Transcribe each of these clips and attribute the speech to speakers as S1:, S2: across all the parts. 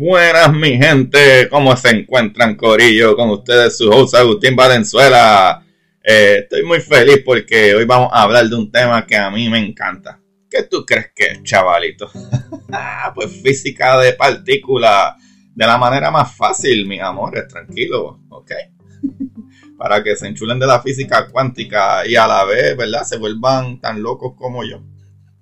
S1: Buenas mi gente, ¿cómo se encuentran Corillo? Con ustedes su host Agustín Valenzuela. Eh, estoy muy feliz porque hoy vamos a hablar de un tema que a mí me encanta. ¿Qué tú crees que es, chavalito? Ah, pues física de partículas. De la manera más fácil, mis amores, tranquilo, ¿ok? Para que se enchulen de la física cuántica y a la vez, ¿verdad? Se vuelvan tan locos como yo.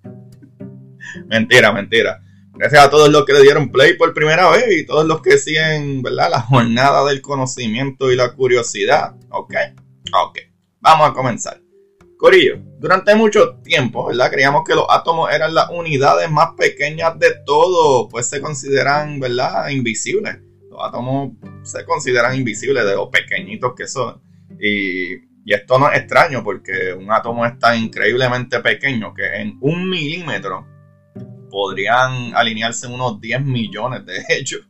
S1: mentira, mentira. Gracias a todos los que le dieron play por primera vez y todos los que siguen, ¿verdad? La jornada del conocimiento y la curiosidad. ¿Ok? Ok. Vamos a comenzar. Corillo, durante mucho tiempo, ¿verdad? Creíamos que los átomos eran las unidades más pequeñas de todo, pues se consideran, ¿verdad? Invisibles. Los átomos se consideran invisibles de lo pequeñitos que son. Y, y esto no es extraño porque un átomo es tan increíblemente pequeño que en un milímetro podrían alinearse unos 10 millones de hechos.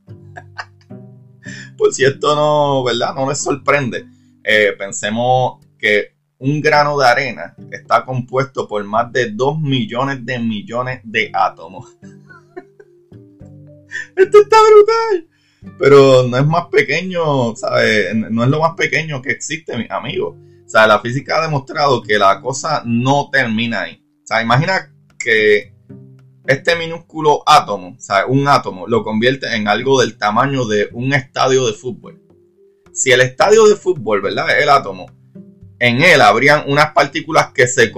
S1: Por si esto no, ¿verdad? No les sorprende. Eh, pensemos que un grano de arena está compuesto por más de 2 millones de millones de átomos. esto está brutal. Pero no es más pequeño, ¿sabes? No es lo más pequeño que existe, mis amigos. O sea, la física ha demostrado que la cosa no termina ahí. O sea, imagina que este minúsculo átomo, o sea, un átomo, lo convierte en algo del tamaño de un estadio de fútbol. Si el estadio de fútbol, ¿verdad? El átomo, en él habrían unas partículas que se,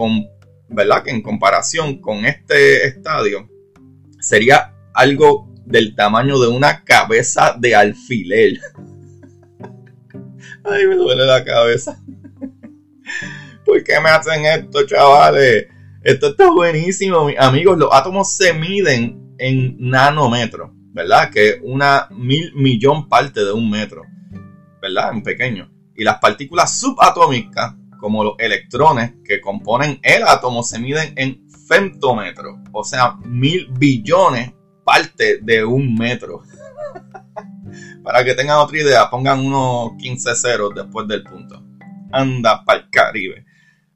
S1: ¿verdad? Que en comparación con este estadio sería algo del tamaño de una cabeza de alfiler. Ay, me duele la cabeza. ¿Por qué me hacen esto, chavales? Esto está buenísimo, amigos. Los átomos se miden en nanómetros, ¿verdad? Que es una mil millón parte de un metro, ¿verdad? En pequeño. Y las partículas subatómicas, como los electrones que componen el átomo, se miden en femtómetros, o sea, mil billones parte de un metro. Para que tengan otra idea, pongan unos 15 ceros después del punto. Anda para el Caribe.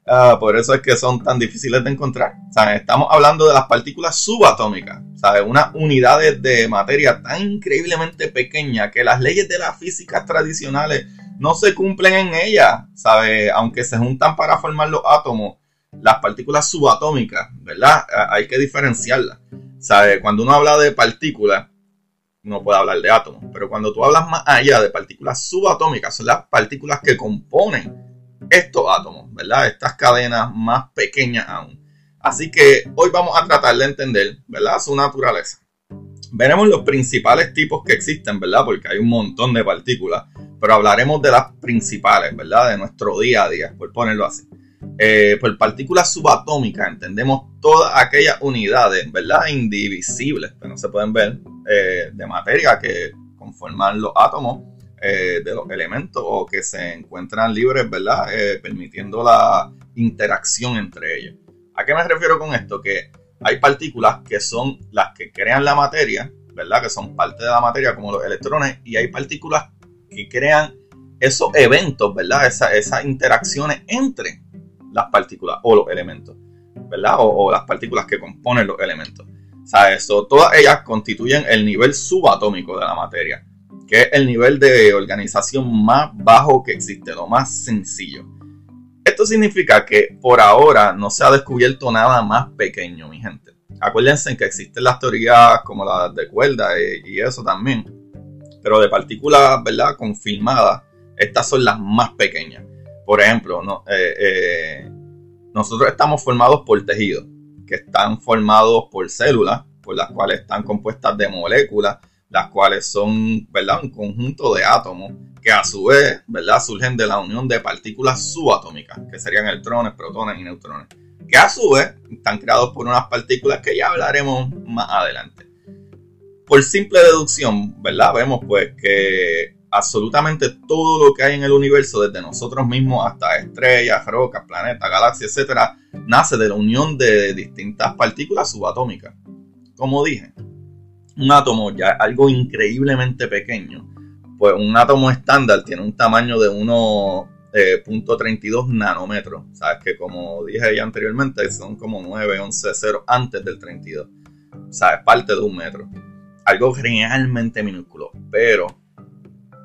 S1: Ah, por eso es que son tan difíciles de encontrar. Estamos hablando de las partículas subatómicas, ¿sabes? Unas unidades de materia tan increíblemente pequeñas que las leyes de las físicas tradicionales no se cumplen en ellas. Aunque se juntan para formar los átomos, las partículas subatómicas, ¿verdad? Ah, hay que diferenciarlas. ¿Sabes? Cuando uno habla de partículas, no puede hablar de átomos, pero cuando tú hablas más allá de partículas subatómicas, son las partículas que componen estos átomos, ¿verdad? Estas cadenas más pequeñas aún. Así que hoy vamos a tratar de entender, ¿verdad? Su naturaleza. Veremos los principales tipos que existen, ¿verdad? Porque hay un montón de partículas, pero hablaremos de las principales, ¿verdad? De nuestro día a día, por ponerlo así. Eh, por partículas subatómicas entendemos todas aquellas unidades, ¿verdad? Indivisibles, que no se pueden ver, eh, de materia que conforman los átomos eh, de los elementos o que se encuentran libres, ¿verdad? Eh, permitiendo la interacción entre ellos. ¿A qué me refiero con esto? Que hay partículas que son las que crean la materia, ¿verdad? Que son parte de la materia como los electrones y hay partículas que crean esos eventos, ¿verdad? esas interacciones entre las partículas o los elementos, ¿verdad? O, las partículas que componen los elementos. O sea, eso, todas ellas constituyen el nivel subatómico de la materia que es el nivel de organización más bajo que existe, lo más sencillo. Esto significa que por ahora no se ha descubierto nada más pequeño, mi gente. Acuérdense que existen las teorías como las de cuerda eh, y eso también, pero de partículas, ¿verdad? Confirmadas, estas son las más pequeñas. Por ejemplo, nosotros estamos formados por tejidos, que están formados por células, por las cuales están compuestas de moléculas, las cuales son, ¿verdad? Un conjunto de átomos que a su vez, ¿verdad? Surgen de la unión de partículas subatómicas, que serían electrones, protones y neutrones, que a su vez están creados por unas partículas que ya hablaremos más adelante. Por simple deducción, ¿verdad? Vemos pues que absolutamente todo lo que hay en el universo, desde nosotros mismos hasta estrellas, rocas, planetas, galaxias, etcétera, nace de la unión de distintas partículas subatómicas. Como dije, un átomo ya algo increíblemente pequeño, pues un átomo estándar tiene un tamaño de 1.32 eh, nanómetros. Sabes que como dije ya anteriormente, son como 9, 11, 0 antes del 32. O sea, parte de un metro. Algo realmente minúsculo. Pero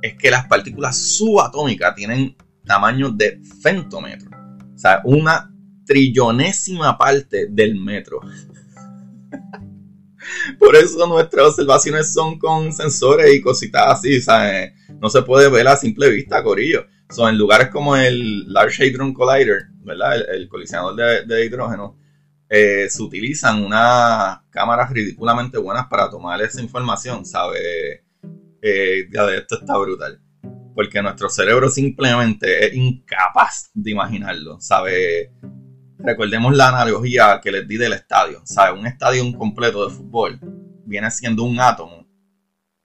S1: es que las partículas subatómicas tienen tamaño de femtómetro. O sea, una trillonésima parte del metro. Por eso nuestras observaciones son con sensores y cositas así, ¿sabes? No se puede ver a simple vista, Corillo. Son en lugares como el Large Hadron Collider, ¿verdad? El, colisionador de, hidrógeno, eh, se utilizan unas cámaras ridículamente buenas para tomar esa información, ¿sabes? Eh, esto está brutal. Porque nuestro cerebro simplemente es incapaz de imaginarlo, ¿sabes? Recordemos la analogía que les di del estadio. ¿Sabes? Un estadio completo de fútbol viene siendo un átomo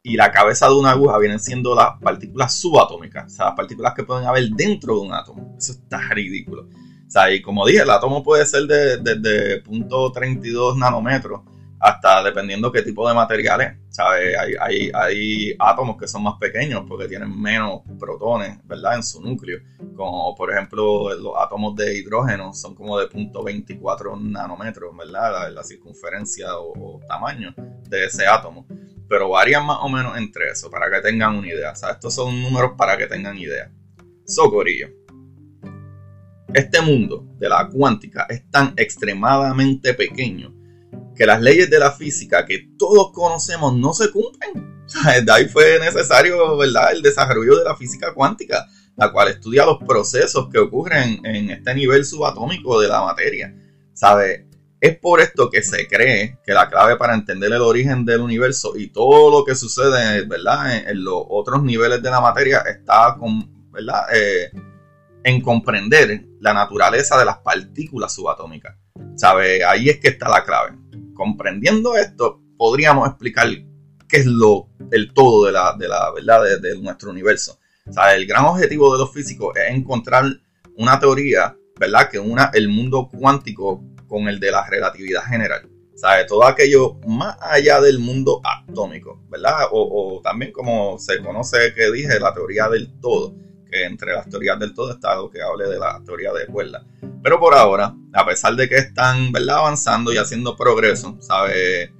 S1: y la cabeza de una aguja vienen siendo las partículas subatómicas, o sea, las partículas que pueden haber dentro de un átomo. Eso está ridículo. Y como dije, el átomo puede ser desde de, de, .32 nanómetros hasta dependiendo qué tipo de materiales, ¿sabes? Hay, hay, hay, átomos que son más pequeños porque tienen menos protones, ¿verdad? En su núcleo, como por ejemplo los átomos de hidrógeno son como de .24 nanómetros, ¿verdad? La, circunferencia o, tamaño de ese átomo, pero varían más o menos entre eso, para que tengan una idea, ¿sabes? Estos son números para que tengan idea. Socorillo. Este mundo de la cuántica es tan extremadamente pequeño que las leyes de la física que todos conocemos no se cumplen. De ahí fue necesario ¿verdad? el desarrollo de la física cuántica, la cual estudia los procesos que ocurren en este nivel subatómico de la materia. ¿Sabe? Es por esto que se cree que la clave para entender el origen del universo y todo lo que sucede ¿verdad? En, los otros niveles de la materia está con, ¿verdad? Eh, en comprender la naturaleza de las partículas subatómicas. ¿Sabe? Ahí es que está la clave comprendiendo esto, podríamos explicar qué es lo, el todo de la, de la verdad de, nuestro universo. El gran objetivo de los físicos es encontrar una teoría, ¿verdad? Que una el mundo cuántico con el de la relatividad general. Todo aquello más allá del mundo atómico, ¿verdad? O también como se conoce que dije, la teoría del todo entre las teorías del todo está algo que hable de la teoría de cuerda. Pero por ahora, a pesar de que están ¿verdad? avanzando y haciendo progreso, ¿sabe?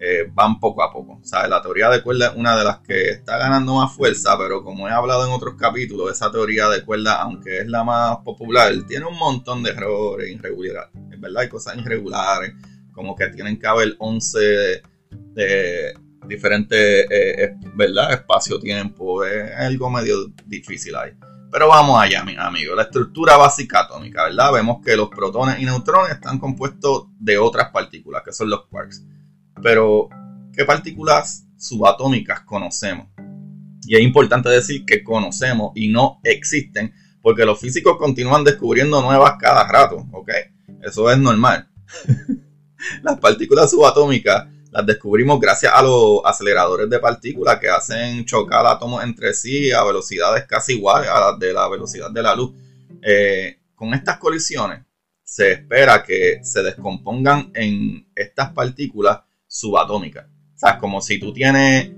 S1: Eh, van poco a poco. ¿sabe? La teoría de cuerda es una de las que está ganando más fuerza, pero como he hablado en otros capítulos, esa teoría de cuerda, aunque es la más popular, tiene un montón de errores, irregularidades, ¿verdad? Hay cosas irregulares, como que tienen que haber 11 de, diferentes, eh, ¿verdad? Espacio-tiempo, es algo medio difícil ahí. Pero vamos allá, mis amigos. La estructura básica atómica, ¿verdad? Vemos que los protones y neutrones están compuestos de otras partículas, que son los quarks. Pero, ¿qué partículas subatómicas conocemos? Y es importante decir que conocemos y no existen, porque los físicos continúan descubriendo nuevas cada rato, ¿ok? Eso es normal. Las partículas subatómicas las descubrimos gracias a los aceleradores de partículas que hacen chocar átomos entre sí a velocidades casi iguales a las de la velocidad de la luz. Eh, con estas colisiones se espera que se descompongan en estas partículas subatómicas. O sea, es como si tú tienes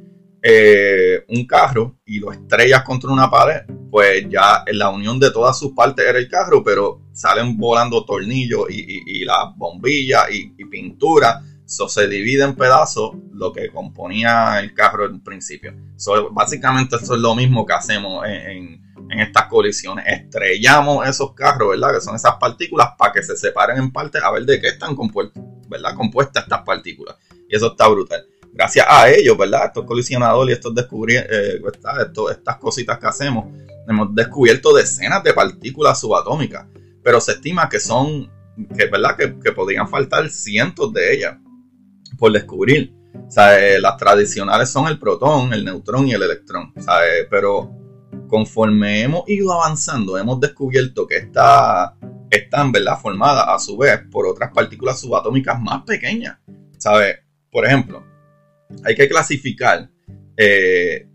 S1: eh, un carro y lo estrellas contra una pared, pues ya en la unión de todas sus partes era el carro, pero salen volando tornillos y, las bombillas y, y pintura Se divide en pedazos lo que componía el carro en principio. básicamente eso es lo mismo que hacemos en, estas colisiones. Estrellamos esos carros, ¿verdad? Que son esas partículas para que se separen en partes a ver de qué están compuestas, ¿verdad? Compuestas estas partículas. Y eso está brutal. gracias a ellos, ¿verdad? Estos colisionadores y estos eh, estas cositas que hacemos, hemos descubierto decenas de partículas subatómicas, pero se estima que son, ¿verdad? Que podrían faltar cientos de ellas por descubrir. Sea, eh, las tradicionales son el protón, el neutrón y el electrón. Eh, pero conforme hemos ido avanzando, hemos descubierto que esta, están ¿verdad? formadas a su vez por otras partículas subatómicas más pequeñas. ¿Sabes? Por ejemplo, hay que clasificar, eh,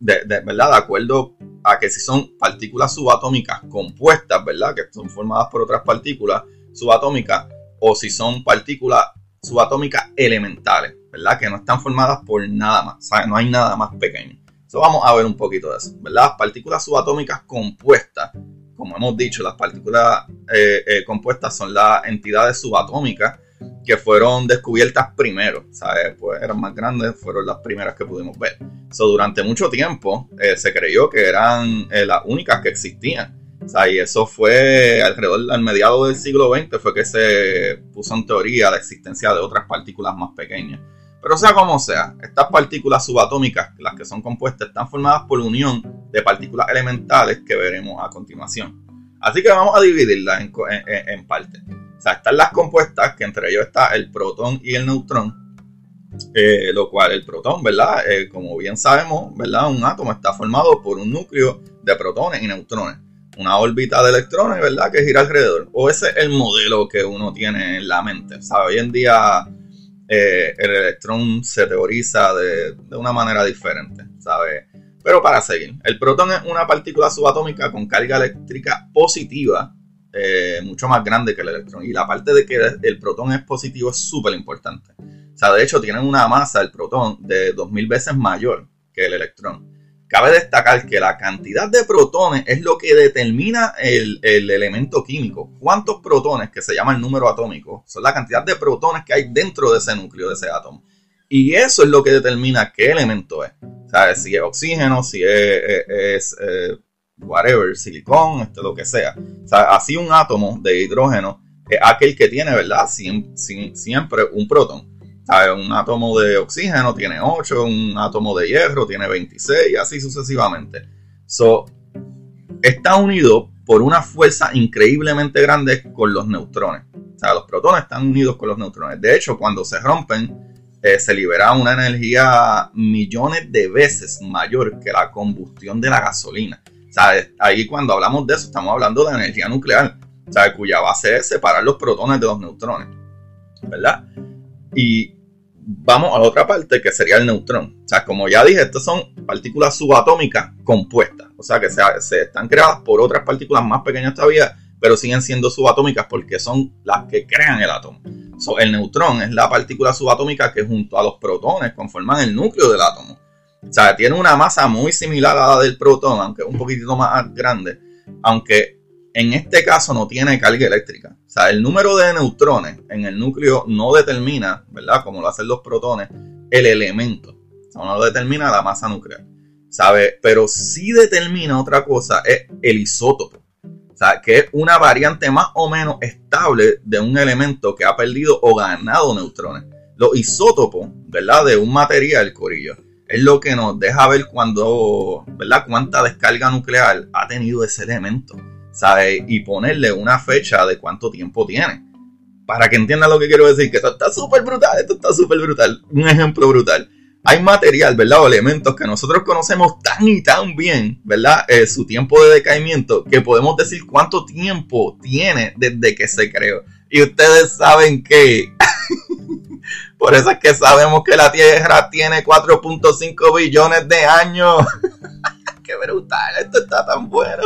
S1: de, ¿verdad? De acuerdo a que si son partículas subatómicas compuestas, ¿verdad? Que son formadas por otras partículas subatómicas, o si son partículas subatómicas elementales, ¿verdad? Que no están formadas por nada más, no hay nada más pequeño. Eso vamos a ver un poquito de eso, ¿verdad? Las partículas subatómicas compuestas, como hemos dicho, las partículas eh, eh, compuestas son las entidades subatómicas que fueron descubiertas primero, ¿sabes? Pues eran más grandes, fueron las primeras que pudimos ver. So, durante mucho tiempo eh, se creyó que eran las únicas que existían. O sea, y eso fue alrededor del mediado del siglo XX fue que se puso en teoría la existencia de otras partículas más pequeñas. Pero sea como sea, estas partículas subatómicas, las que son compuestas, están formadas por unión de partículas elementales que veremos a continuación. Así que vamos a dividirlas en, en, partes. O sea, están las compuestas, que entre ellos está el protón y el neutrón, eh, lo cual el protón, ¿verdad? Eh, como bien sabemos, ¿verdad? Un átomo está formado por un núcleo de protones y neutrones una órbita de electrones, ¿verdad? Que gira alrededor. O ese es el modelo que uno tiene en la mente. ¿sabe? Hoy en día eh, el electrón se teoriza de, una manera diferente, ¿sabe? Pero para seguir, el protón es una partícula subatómica con carga eléctrica positiva, eh, mucho más grande que el electrón. Y la parte de que el protón es positivo es súper importante. O sea, de hecho, tiene una masa, el protón, de 2000 veces mayor que el electrón. Cabe destacar que la cantidad de protones es lo que determina el, elemento químico. ¿Cuántos protones, que se llama el número atómico, son la cantidad de protones que hay dentro de ese núcleo, de ese átomo? Y eso es lo que determina qué elemento es. ¿Sabes? Si es oxígeno, si es, eh, whatever, silicón, este, lo que sea. Sea, así un átomo de hidrógeno es aquel que tiene, ¿verdad? siempre un protón. Un átomo de oxígeno tiene 8, un átomo de hierro tiene 26 y así sucesivamente. So, está unido por una fuerza increíblemente grande con los neutrones. O sea, los protones están unidos con los neutrones. De hecho, cuando se rompen, eh, se libera una energía millones de veces mayor que la combustión de la gasolina. O sea, ahí cuando hablamos de eso, estamos hablando de energía nuclear, o sea, cuya base es separar los protones de los neutrones. ¿Verdad? Y vamos a la otra parte que sería el neutrón. O sea, como ya dije, estas son partículas subatómicas compuestas. O sea, que se, están creadas por otras partículas más pequeñas todavía, pero siguen siendo subatómicas porque son las que crean el átomo. el neutrón es la partícula subatómica que junto a los protones conforman el núcleo del átomo. O sea, tiene una masa muy similar a la del protón, aunque un poquitito más grande. Aunque en este caso no tiene carga eléctrica. O sea, el número de neutrones en el núcleo no determina, ¿verdad? Como lo hacen los protones, el elemento. O sea, no determina la masa nuclear. ¿Sabe? Pero sí determina otra cosa, es el isótopo. O sea, que es una variante más o menos estable de un elemento que ha perdido o ganado neutrones. Los isótopos, ¿verdad? De un material, corillo, es lo que nos deja ver cuando, ¿verdad? Cuánta descarga nuclear ha tenido ese elemento. ¿Sabes? Y ponerle una fecha de cuánto tiempo tiene. Para que entiendan lo que quiero decir, que esto está súper brutal, esto está súper brutal. Un ejemplo brutal. Hay material, ¿verdad? O elementos que nosotros conocemos tan y tan bien, ¿verdad? Eh, su tiempo de decaimiento, que podemos decir cuánto tiempo tiene desde que se creó. Y ustedes saben que... Por eso es que sabemos que la Tierra tiene 4.5 billones de años. qué brutal, esto está tan bueno.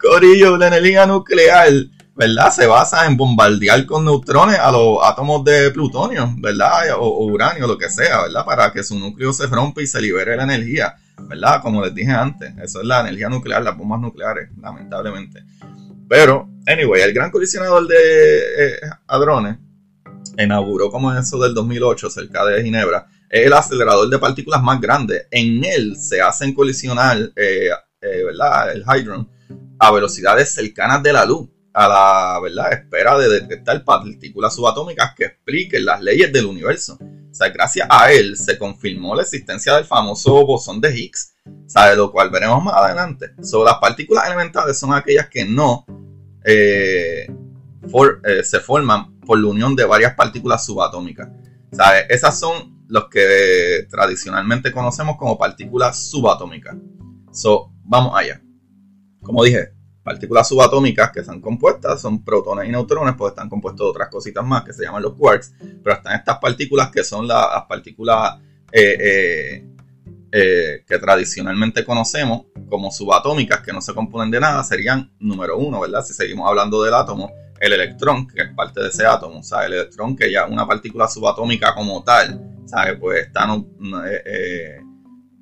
S1: Corillo, la energía nuclear, ¿verdad? Se basa en bombardear con neutrones a los átomos de plutonio, ¿verdad? O, uranio, lo que sea, ¿verdad? Para que su núcleo se rompa y se libere la energía, ¿verdad? Como les dije antes, eso es la energía nuclear, las bombas nucleares, lamentablemente. Pero, anyway, el gran colisionador de eh, hadrones inauguró como eso del 2008 cerca de Ginebra es el acelerador de partículas más grande. En él se hacen colisionar eh, eh, ¿verdad? el Hydron a velocidades cercanas de la luz, a la ¿verdad? espera de detectar partículas subatómicas que expliquen las leyes del universo. O gracias a él se confirmó la existencia del famoso bosón de Higgs, ¿sabe? Lo cual veremos más adelante. So, las partículas elementales son aquellas que no eh, se forman por la unión de varias partículas subatómicas. ¿sabe? Esas son los que tradicionalmente conocemos como partículas subatómicas. So, vamos allá. Como dije, partículas subatómicas que están compuestas son protones y neutrones, pues están compuestos de otras cositas más que se llaman los quarks, pero están estas partículas que son las, partículas eh, eh, eh, que tradicionalmente conocemos como subatómicas, que no se componen de nada, serían número uno, ¿verdad? Si seguimos hablando del átomo, el electrón, que es parte de ese átomo, o sea, el electrón que ya una partícula subatómica como tal, ¿sabe? Pues está,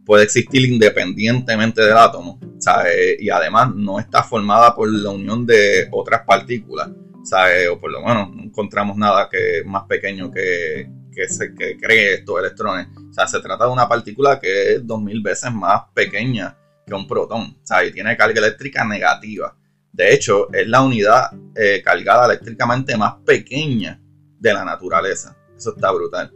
S1: puede existir independientemente del átomo, ¿sabe? Y además no está formada por la unión de otras partículas, ¿sabe? O por lo menos no encontramos nada que más pequeño que, que, se, que cree estos electrones. O sea, se trata de una partícula que es 2000 veces más pequeña que un protón, ¿sabe? Y tiene carga eléctrica negativa. De hecho, es la unidad eh, cargada eléctricamente más pequeña de la naturaleza. Eso está brutal.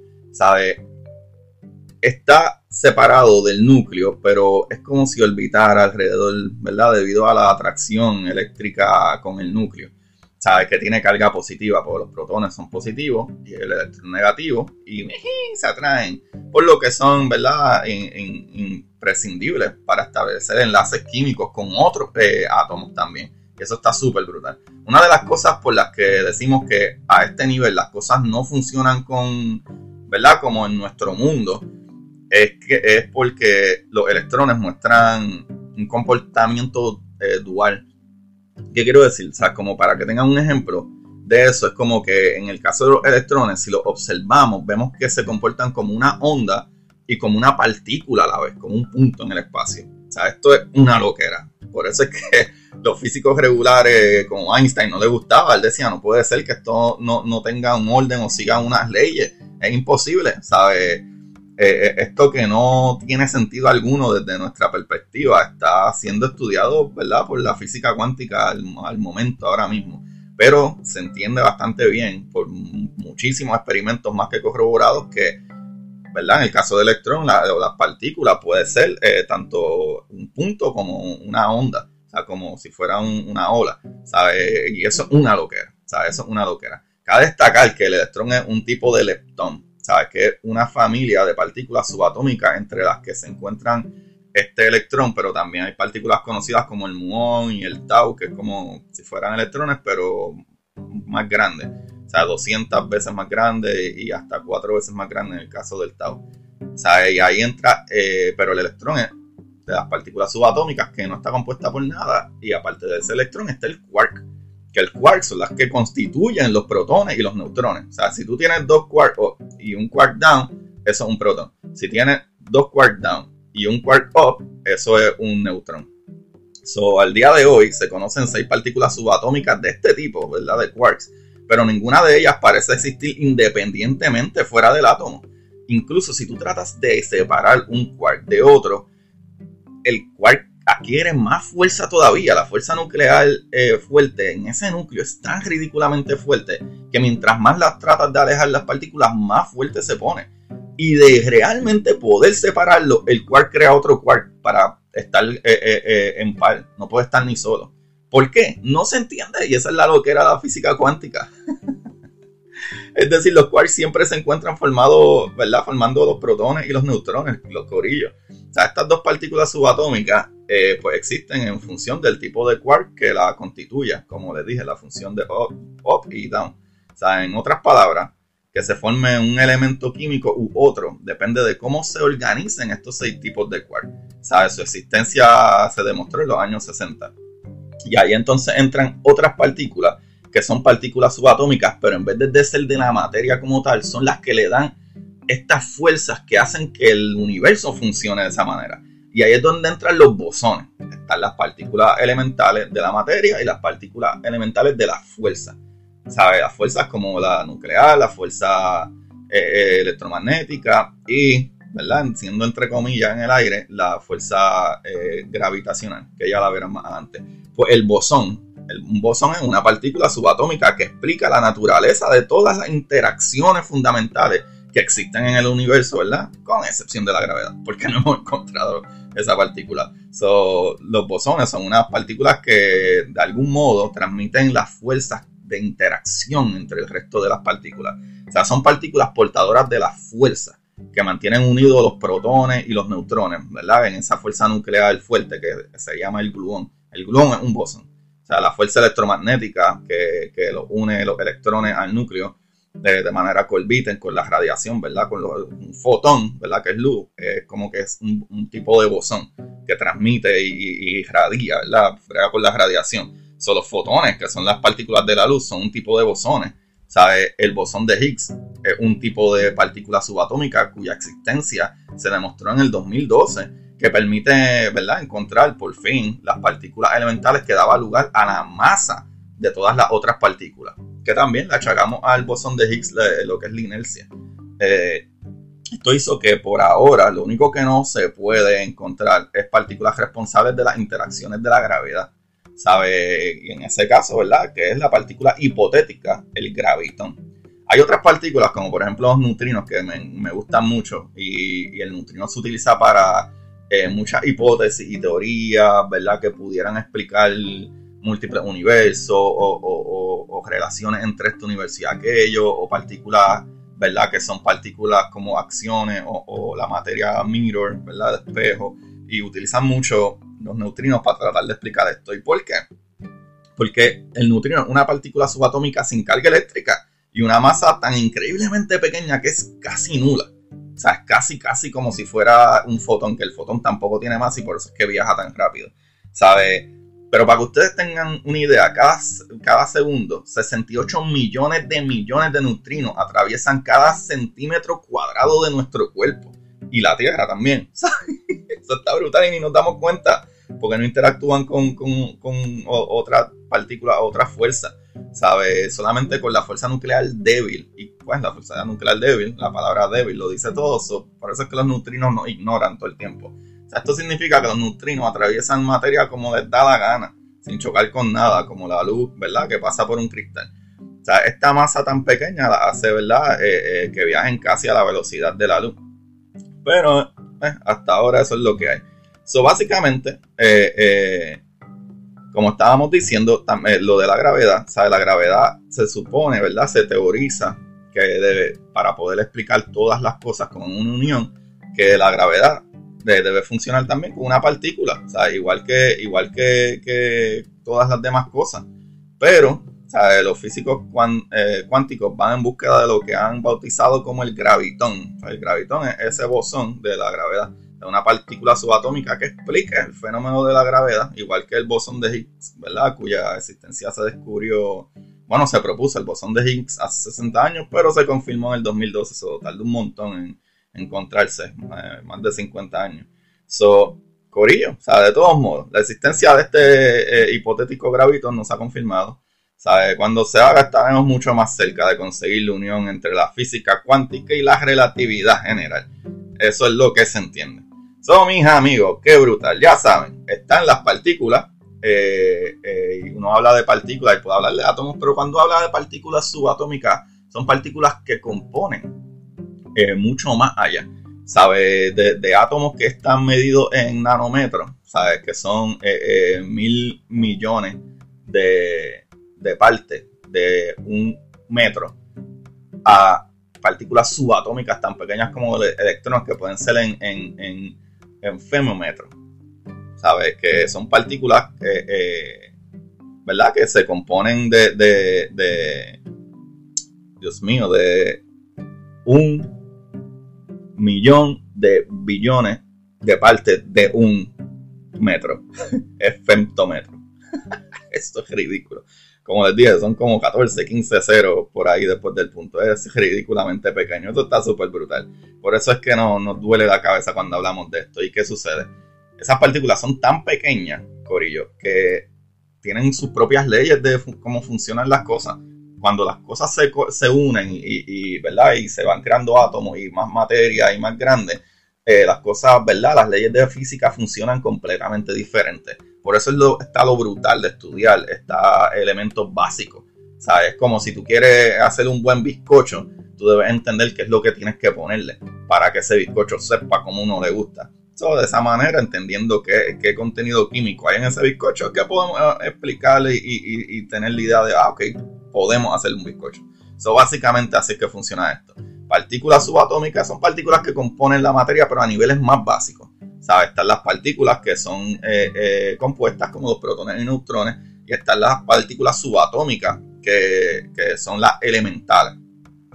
S1: Está separado del núcleo, pero es como si orbitara alrededor, ¿verdad? Debido a la atracción eléctrica con el núcleo. Sabes que tiene carga positiva, porque los protones son positivos y el electrón negativo y se atraen, por lo que son, ¿verdad? imprescindibles para establecer enlaces químicos con otros eh, átomos también. Eso está súper brutal. Una de las cosas por las que decimos que a este nivel las cosas no funcionan con, ¿verdad? Como en nuestro mundo, es, que, es porque los electrones muestran un comportamiento eh, dual. ¿Qué quiero decir? O sea, como para que tengan un ejemplo de eso, es como que en el caso de los electrones, si los observamos, vemos que se comportan como una onda y como una partícula a la vez, como un punto en el espacio. Esto es una loquera. Por eso es que los físicos regulares como Einstein no le gustaba. Él decía, no puede ser que esto no, no tenga un orden o siga unas leyes. Es imposible, ¿sabes? Eh, eh, esto que no tiene sentido alguno desde nuestra perspectiva está siendo estudiado ¿verdad? por la física cuántica al, momento ahora mismo. Pero se entiende bastante bien por muchísimos experimentos más que corroborados que en el caso del electrón las partículas puede ser eh, tanto un punto como una onda. O sea, como si fuera una ola, ¿sabe? Y eso es una loquera, ¿sabe? Eso es una loquera. Cabe destacar que el electrón es un tipo de leptón, ¿sabes? Que es una familia de partículas subatómicas entre las que se encuentran este electrón, pero también hay partículas conocidas como el muón y el tau, que es como si fueran electrones, pero más grandes. O sea, 200 veces más grandes y hasta 4 veces más grandes en el caso del tau. O sea, y ahí entra, eh, pero el electrón es de las partículas subatómicas que no está compuesta por nada, y aparte de ese electrón está el quark que el quark son las que constituyen los protones y los neutrones. O sea, si tú tienes dos quark up y un quark down, eso es un protón. Si tienes dos quark down y un quark up, eso es un neutrón. So, al día de hoy se conocen seis partículas subatómicas de este tipo, ¿verdad? De quarks, pero ninguna de ellas parece existir independientemente fuera del átomo. Incluso si tú tratas de separar un quark de otro, el quark adquiere más fuerza todavía. La fuerza nuclear eh, fuerte en ese núcleo es tan ridículamente fuerte que mientras más las tratas de alejar las partículas, más fuerte se pone. Y de realmente poder separarlo, el quark crea otro quark para estar eh, eh, en par. No puede estar ni solo. ¿Por qué? No se entiende y esa es la lo que era la física cuántica. es decir, los quarks siempre se encuentran formados, ¿verdad? Formando los protones y los neutrones, los corillos. O sea, estas dos partículas subatómicas eh, pues existen en función del tipo de quark que la constituya, como les dije, la función de up, y down. O sea, en otras palabras, que se forme un elemento químico u otro, depende de cómo se organicen estos seis tipos de quark. ¿Sabe? Su existencia se demostró en los años 60. Y ahí entonces entran otras partículas, que son partículas subatómicas, pero en vez de ser de la materia como tal, son las que le dan estas fuerzas que hacen que el universo funcione de esa manera. Y ahí es donde entran los bosones. Están las partículas elementales de la materia y las partículas elementales de la fuerza. ¿Sabes? Las fuerzas como la nuclear, la fuerza eh, eh, electromagnética y, ¿verdad? Siendo entre comillas en el aire, la fuerza eh, gravitacional, que ya la verán más adelante. Pues el bosón. un bosón es una partícula subatómica que explica la naturaleza de todas las interacciones fundamentales que existen en el universo, ¿verdad? Con excepción de la gravedad, porque no hemos encontrado esa partícula. los bosones son unas partículas que de algún modo transmiten las fuerzas de interacción entre el resto de las partículas. O sea, son partículas portadoras de la fuerza que mantienen unidos los protones y los neutrones, ¿verdad? En esa fuerza nuclear fuerte que se llama el gluón. El gluón es un bosón. O sea, la fuerza electromagnética que, que une los electrones al núcleo de, manera corbiten con la radiación, ¿verdad? Con un fotón, ¿verdad? Que es luz, es como que es un, tipo de bosón que transmite y, irradia, ¿verdad? Frega con la radiación. Son los fotones, que son las partículas de la luz, son un tipo de bosones. El bosón de Higgs es un tipo de partícula subatómica cuya existencia se demostró en el 2012, que permite, ¿verdad?, encontrar por fin las partículas elementales que daba lugar a la masa de todas las otras partículas que también le achacamos al bosón de Higgs lo que es la inercia. Eh, esto hizo que por ahora lo único que no se puede encontrar es partículas responsables de las interacciones de la gravedad. ¿Sabe? Y en ese caso, ¿verdad? Que es la partícula hipotética, el gravitón. Hay otras partículas, como por ejemplo los neutrinos, que me, gustan mucho. Y, el neutrino se utiliza para eh, muchas hipótesis y teorías, ¿verdad? Que pudieran explicar múltiples universos o, relaciones entre esta universidad y aquello, o partículas, ¿verdad? Que son partículas como acciones o, la materia mirror, ¿verdad? De espejo. Y utilizan mucho los neutrinos para tratar de explicar esto. ¿Y por qué? Porque el neutrino es una partícula subatómica sin carga eléctrica y una masa tan increíblemente pequeña que es casi nula. O sea, es casi, casi como si fuera un fotón, que el fotón tampoco tiene masa y por eso es que viaja tan rápido. ¿Sabe? Pero para que ustedes tengan una idea, cada, cada segundo 68 millones de millones de neutrinos atraviesan cada centímetro cuadrado de nuestro cuerpo. Y la Tierra también. Eso está brutal y ni nos damos cuenta porque no interactúan con, con, con otra partícula, otra fuerza. ¿Sabe? Solamente con la fuerza nuclear débil. Y pues la fuerza nuclear débil, la palabra débil lo dice todo. por eso es que los neutrinos nos ignoran todo el tiempo esto significa que los neutrinos atraviesan materia como les da la gana, sin chocar con nada, como la luz, ¿verdad? Que pasa por un cristal. O sea, esta masa tan pequeña la hace, ¿verdad? Eh, eh, que viajen casi a la velocidad de la luz. Pero eh, hasta ahora eso es lo que hay. So, básicamente, como estábamos diciendo, lo de la gravedad. La gravedad se supone, ¿verdad? Se teoriza que debe, para poder explicar todas las cosas con una unión, que la gravedad debe funcionar también con una partícula, igual que, igual que, todas las demás cosas. Pero los físicos eh, cuánticos van en búsqueda de lo que han bautizado como el gravitón. el gravitón es ese bosón de la gravedad, de una partícula subatómica que explica el fenómeno de la gravedad, igual que el bosón de Higgs, ¿verdad? Cuya existencia se descubrió, bueno, se propuso el bosón de Higgs hace 60 años, pero se confirmó en el 2012, eso tardó un montón en encontrarse, eh, más de 50 años. So, Corillo, o sea, de todos modos, la existencia de este eh, hipotético gravitón no se ha confirmado. ¿Sabe? Cuando se haga estaremos mucho más cerca de conseguir la unión entre la física cuántica y la relatividad general. Eso es lo que se entiende. So, mis amigos, qué brutal. Ya saben, están las partículas. Eh, y uno habla de partículas y puede hablar de átomos, pero cuando habla de partículas subatómicas, son partículas que componen mucho más allá. ¿Sabe? De, átomos que están medidos en nanómetros, ¿sabes? Que son eh, eh, mil millones de, de partes de un metro a partículas subatómicas tan pequeñas como electrones que pueden ser en, en, en. ¿Sabes? Que son partículas eh, ¿verdad? Que se componen de, de, de, Dios mío, de un millón de billones de partes de un metro. es femtómetro. Esto es ridículo. Como les dije, son como 14, 15 ceros por ahí después del punto. Es ridículamente pequeño. Esto está súper brutal. Por eso es que no, nos duele la cabeza cuando hablamos de esto. ¿Y qué sucede? Esas partículas son tan pequeñas, Corillo, que tienen sus propias leyes de cómo funcionan las cosas cuando las cosas se, se unen y, ¿verdad? y se van creando átomos y más materia y más grandes, eh, las cosas, ¿verdad? Las leyes de física funcionan completamente diferentes. Por eso es lo, está lo brutal de estudiar estos elementos básicos. ¿Sabes? Como si tú quieres hacer un buen bizcocho, tú debes entender qué es lo que tienes que ponerle para que ese bizcocho sepa como uno le gusta. So, de esa manera, entendiendo qué, qué, contenido químico hay en ese bizcocho, que podemos eh, explicarle y, y, tener la idea de, ah, ok, podemos hacer un bizcocho. So, básicamente así es que funciona esto. Partículas subatómicas son partículas que componen la materia, pero a niveles más básicos. ¿Sabes? Están las partículas que son eh, eh, compuestas como los protones y neutrones, y están las partículas subatómicas, que, que son las elementales.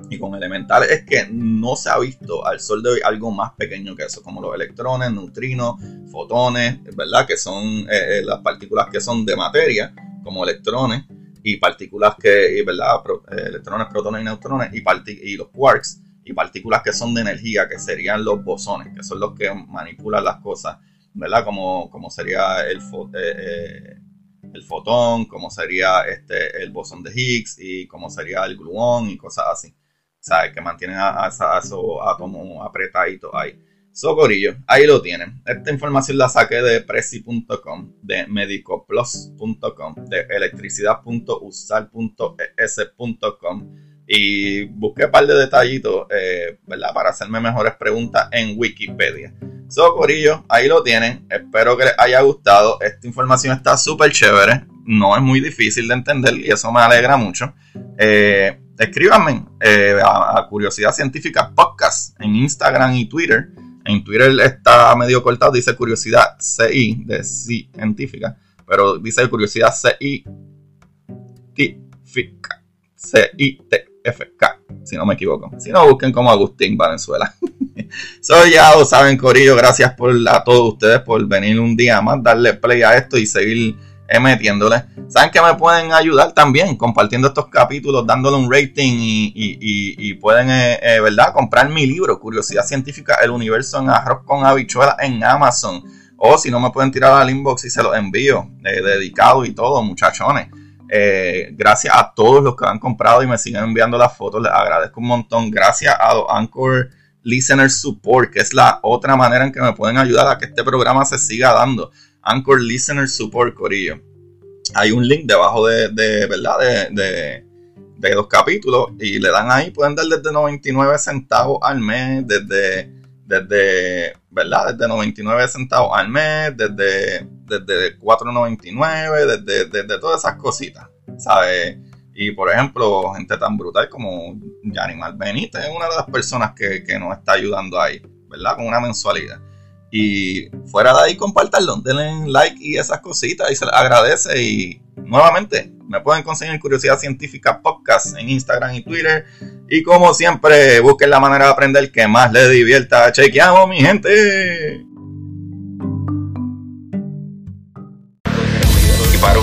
S1: Y con elementales es que no se ha visto al sol de hoy algo más pequeño que eso, como los electrones, neutrinos, fotones, ¿verdad? Que son eh, las partículas que son de materia, como electrones, y partículas que, ¿verdad? electrones, protones y neutrones, y, y los quarks, y partículas que son de energía, que serían los bosones, que son los que manipulan las cosas, ¿verdad? Como, como sería el, eh, eh, el fotón, como sería este, el bosón de Higgs y como sería el gluón y cosas así. ¿Sabes? Que mantienen a, esos átomos apretaditos ahí. Socorillo, ahí lo tienen. Esta información la saqué de Prezi.com, de medicoplus.com, de electricidad.usar.es.com y busqué un par de detallitos, eh. Para hacerme mejores preguntas en Wikipedia. So, Corillo, ahí lo tienen. Espero que les haya gustado. Esta información está súper chévere. No es muy difícil de entender y eso me alegra mucho. Eh, escríbanme eh, a, Curiosidad Científica Podcast en Instagram y Twitter. En Twitter está medio cortado, dice Curiosidad CI, de científica, pero dice Curiosidad CI, C-I-T. FK, si no me equivoco. Si no, busquen como Agustín Valenzuela. Soy ya lo saben, Corillo. Gracias por, a todos ustedes por venir un día más, darle play a esto y seguir eh, metiéndole. Saben que me pueden ayudar también compartiendo estos capítulos, dándole un rating y, pueden, eh, eh, ¿verdad?, comprar mi libro, Curiosidad Científica, El Universo en Arroz con Habichuela en Amazon. O si no, me pueden tirar al inbox y se los envío, dedicado y todo, muchachones. Eh, gracias a todos los que han comprado y me siguen enviando las fotos. Les agradezco un montón. Gracias a los Anchor Listener Support, que es la otra manera en que me pueden ayudar a que este programa se siga dando. Anchor Listener Support, Corillo. Hay un link debajo de, ¿verdad? De, de, los capítulos y le dan ahí, pueden dar desde 99 centavos al mes, desde, desde, ¿verdad? Desde 99 centavos al mes, desde desde 4.99, desde, desde todas esas cositas, ¿sabes? Y por ejemplo, gente tan brutal como Yanimal Benítez es una de las personas que, que, nos está ayudando ahí, ¿verdad? Con una mensualidad. Y fuera de ahí, compártanlo, denle like y esas cositas y se les agradece. Y nuevamente, me pueden conseguir Curiosidad Científica Podcast en Instagram y Twitter. Y como siempre, busquen la manera de aprender que más les divierta. Chequeamos, mi gente.